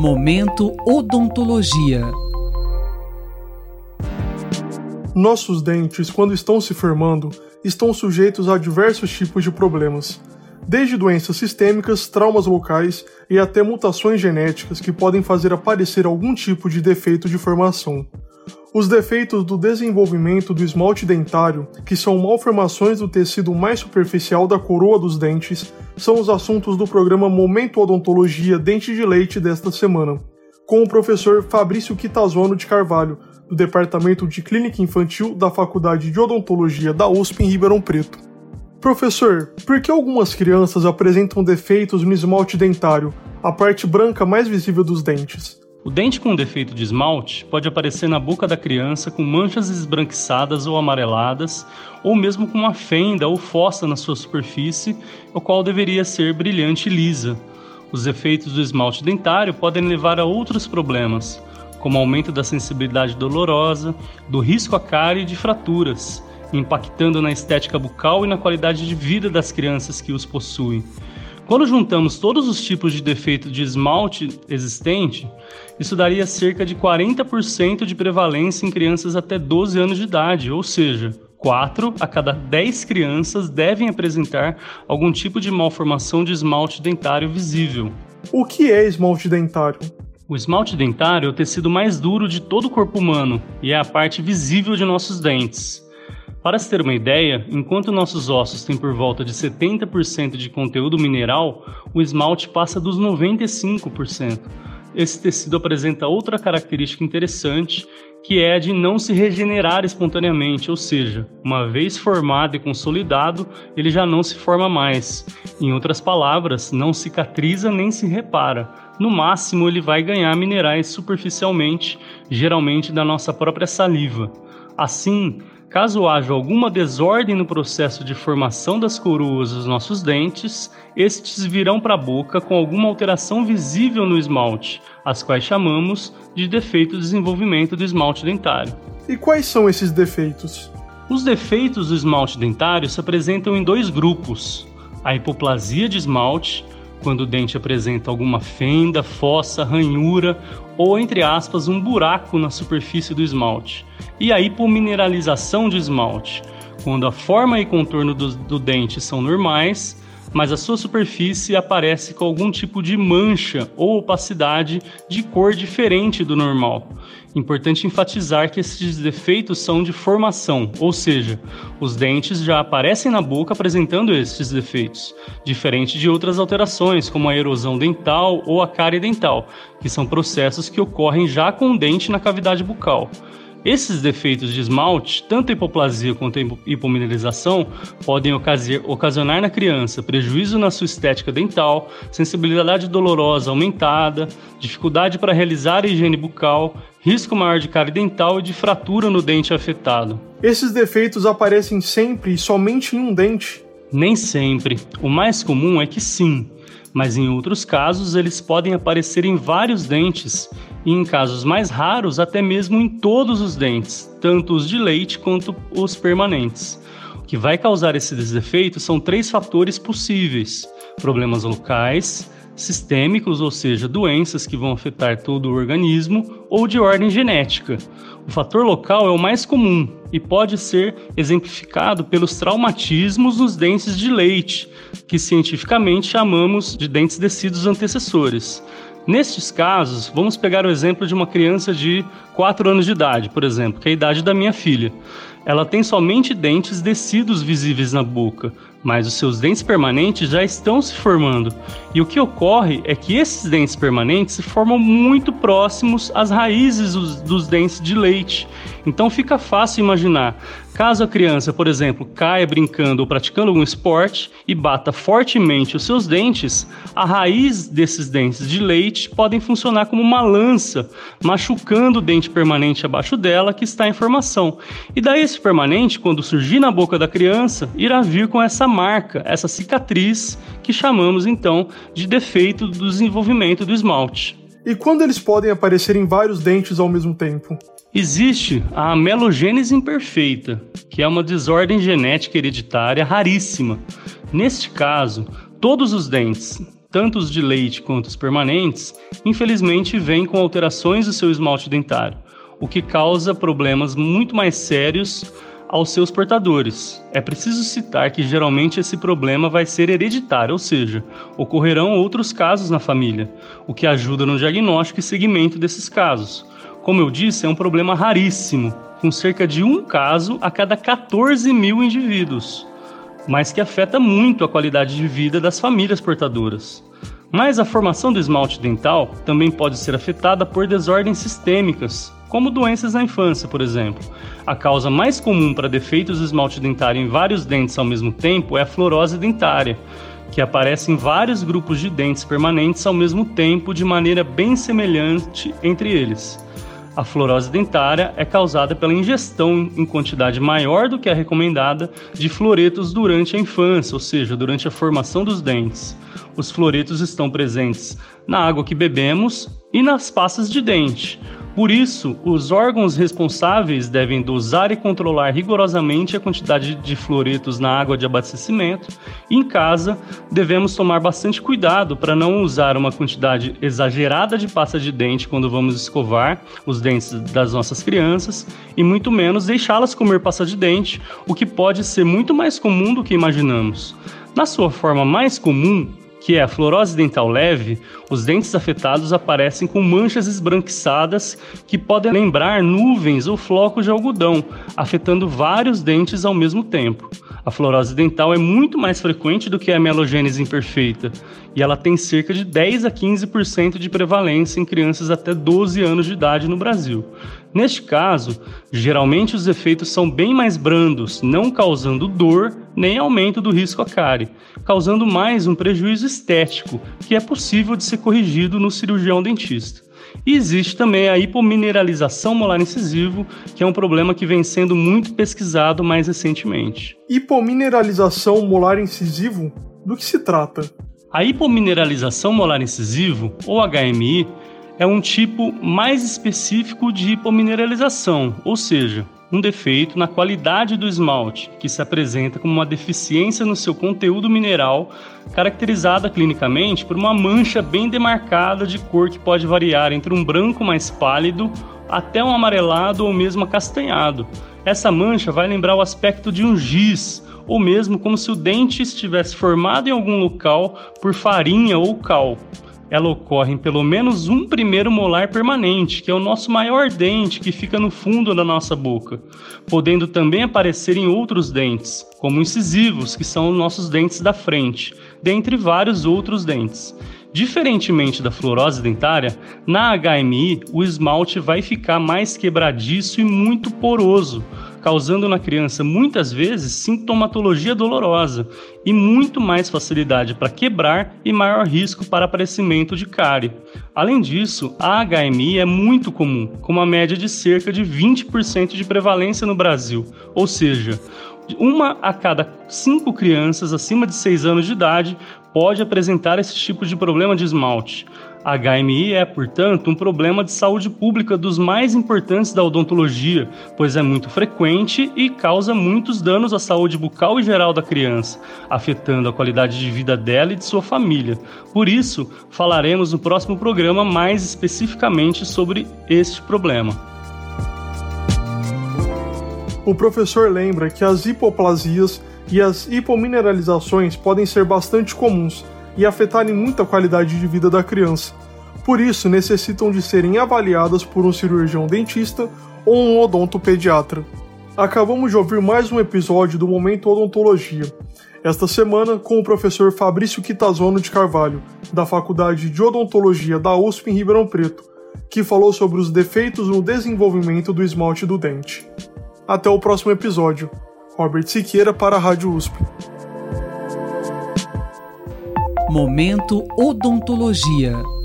Momento Odontologia. Nossos dentes, quando estão se formando, estão sujeitos a diversos tipos de problemas, desde doenças sistêmicas, traumas locais e até mutações genéticas que podem fazer aparecer algum tipo de defeito de formação. Os defeitos do desenvolvimento do esmalte dentário, que são malformações do tecido mais superficial da coroa dos dentes, são os assuntos do programa Momento Odontologia Dente de Leite desta semana, com o professor Fabrício Quitazono de Carvalho, do Departamento de Clínica Infantil da Faculdade de Odontologia da USP em Ribeirão Preto. Professor, por que algumas crianças apresentam defeitos no esmalte dentário, a parte branca mais visível dos dentes? O dente com defeito de esmalte pode aparecer na boca da criança com manchas esbranquiçadas ou amareladas, ou mesmo com uma fenda ou fossa na sua superfície, o qual deveria ser brilhante e lisa. Os efeitos do esmalte dentário podem levar a outros problemas, como aumento da sensibilidade dolorosa, do risco à cárie e de fraturas, impactando na estética bucal e na qualidade de vida das crianças que os possuem. Quando juntamos todos os tipos de defeito de esmalte existente, isso daria cerca de 40% de prevalência em crianças até 12 anos de idade, ou seja, 4 a cada 10 crianças devem apresentar algum tipo de malformação de esmalte dentário visível. O que é esmalte dentário? O esmalte dentário é o tecido mais duro de todo o corpo humano e é a parte visível de nossos dentes. Para se ter uma ideia, enquanto nossos ossos têm por volta de 70% de conteúdo mineral, o esmalte passa dos 95%. Esse tecido apresenta outra característica interessante, que é a de não se regenerar espontaneamente, ou seja, uma vez formado e consolidado, ele já não se forma mais. Em outras palavras, não cicatriza nem se repara. No máximo, ele vai ganhar minerais superficialmente, geralmente da nossa própria saliva. Assim, Caso haja alguma desordem no processo de formação das coroas dos nossos dentes, estes virão para a boca com alguma alteração visível no esmalte, as quais chamamos de defeito de desenvolvimento do esmalte dentário. E quais são esses defeitos? Os defeitos do esmalte dentário se apresentam em dois grupos: a hipoplasia de esmalte, quando o dente apresenta alguma fenda, fossa, ranhura ou, entre aspas, um buraco na superfície do esmalte. E a hipomineralização de esmalte, quando a forma e contorno do, do dente são normais, mas a sua superfície aparece com algum tipo de mancha ou opacidade de cor diferente do normal. Importante enfatizar que esses defeitos são de formação, ou seja, os dentes já aparecem na boca apresentando esses defeitos, diferente de outras alterações, como a erosão dental ou a cárie dental, que são processos que ocorrem já com o dente na cavidade bucal. Esses defeitos de esmalte, tanto a hipoplasia quanto a hipomineralização, podem ocasionar na criança prejuízo na sua estética dental, sensibilidade dolorosa aumentada, dificuldade para realizar a higiene bucal, risco maior de cárie dental e de fratura no dente afetado. Esses defeitos aparecem sempre e somente em um dente? Nem sempre. O mais comum é que sim, mas em outros casos eles podem aparecer em vários dentes e em casos mais raros até mesmo em todos os dentes, tanto os de leite quanto os permanentes. O que vai causar esses defeitos são três fatores possíveis: problemas locais, sistêmicos, ou seja, doenças que vão afetar todo o organismo, ou de ordem genética. O fator local é o mais comum e pode ser exemplificado pelos traumatismos nos dentes de leite, que cientificamente chamamos de dentes descidos antecessores. Nestes casos, vamos pegar o exemplo de uma criança de 4 anos de idade, por exemplo, que é a idade da minha filha. Ela tem somente dentes descidos visíveis na boca, mas os seus dentes permanentes já estão se formando. E o que ocorre é que esses dentes permanentes se formam muito próximos às raízes dos, dos dentes de leite. Então fica fácil imaginar Caso a criança, por exemplo, caia brincando ou praticando algum esporte e bata fortemente os seus dentes, a raiz desses dentes de leite podem funcionar como uma lança, machucando o dente permanente abaixo dela que está em formação. E daí esse permanente, quando surgir na boca da criança, irá vir com essa marca, essa cicatriz que chamamos então de defeito do desenvolvimento do esmalte. E quando eles podem aparecer em vários dentes ao mesmo tempo? Existe a amelogênese imperfeita, que é uma desordem genética hereditária raríssima. Neste caso, todos os dentes, tanto os de leite quanto os permanentes, infelizmente vêm com alterações do seu esmalte dentário, o que causa problemas muito mais sérios aos seus portadores. É preciso citar que geralmente esse problema vai ser hereditário, ou seja, ocorrerão outros casos na família, o que ajuda no diagnóstico e seguimento desses casos. Como eu disse, é um problema raríssimo, com cerca de um caso a cada 14 mil indivíduos, mas que afeta muito a qualidade de vida das famílias portadoras. Mas a formação do esmalte dental também pode ser afetada por desordens sistêmicas, como doenças na infância, por exemplo. A causa mais comum para defeitos do esmalte dentário em vários dentes ao mesmo tempo é a fluorose dentária, que aparece em vários grupos de dentes permanentes ao mesmo tempo de maneira bem semelhante entre eles. A fluorose dentária é causada pela ingestão em quantidade maior do que a recomendada de fluoretos durante a infância, ou seja, durante a formação dos dentes. Os fluoretos estão presentes na água que bebemos e nas pastas de dente. Por isso, os órgãos responsáveis devem dosar e controlar rigorosamente a quantidade de fluoretos na água de abastecimento. E em casa, devemos tomar bastante cuidado para não usar uma quantidade exagerada de pasta de dente quando vamos escovar os dentes das nossas crianças e muito menos deixá-las comer pasta de dente, o que pode ser muito mais comum do que imaginamos. Na sua forma mais comum, que é a fluorose dental leve, os dentes afetados aparecem com manchas esbranquiçadas que podem lembrar nuvens ou flocos de algodão, afetando vários dentes ao mesmo tempo. A fluorose dental é muito mais frequente do que a mielogênese imperfeita, e ela tem cerca de 10 a 15% de prevalência em crianças até 12 anos de idade no Brasil. Neste caso, geralmente os efeitos são bem mais brandos, não causando dor nem aumento do risco à cárie, causando mais um prejuízo estético, que é possível de ser corrigido no cirurgião dentista. E existe também a hipomineralização molar incisivo, que é um problema que vem sendo muito pesquisado mais recentemente. Hipomineralização molar incisivo? Do que se trata? A hipomineralização molar incisivo, ou HMI, é um tipo mais específico de hipomineralização, ou seja, um defeito na qualidade do esmalte, que se apresenta como uma deficiência no seu conteúdo mineral, caracterizada clinicamente por uma mancha bem demarcada de cor que pode variar entre um branco mais pálido até um amarelado ou mesmo acastanhado. Essa mancha vai lembrar o aspecto de um giz, ou mesmo como se o dente estivesse formado em algum local por farinha ou cal ela ocorre em pelo menos um primeiro molar permanente, que é o nosso maior dente que fica no fundo da nossa boca, podendo também aparecer em outros dentes, como incisivos, que são os nossos dentes da frente, dentre vários outros dentes. Diferentemente da fluorose dentária, na HMI o esmalte vai ficar mais quebradiço e muito poroso, causando na criança muitas vezes sintomatologia dolorosa e muito mais facilidade para quebrar e maior risco para aparecimento de cárie. Além disso, a HMI é muito comum, com uma média de cerca de 20% de prevalência no Brasil, ou seja, uma a cada cinco crianças acima de 6 anos de idade pode apresentar esse tipo de problema de esmalte. HMI é, portanto, um problema de saúde pública dos mais importantes da odontologia, pois é muito frequente e causa muitos danos à saúde bucal e geral da criança, afetando a qualidade de vida dela e de sua família. Por isso, falaremos no próximo programa mais especificamente sobre este problema. O professor lembra que as hipoplasias e as hipomineralizações podem ser bastante comuns e afetarem muito a qualidade de vida da criança. Por isso, necessitam de serem avaliadas por um cirurgião dentista ou um odontopediatra. Acabamos de ouvir mais um episódio do Momento Odontologia. Esta semana com o professor Fabrício Quitazono de Carvalho, da Faculdade de Odontologia da USP em Ribeirão Preto, que falou sobre os defeitos no desenvolvimento do esmalte do dente. Até o próximo episódio. Robert Siqueira para a Rádio USP. Momento Odontologia.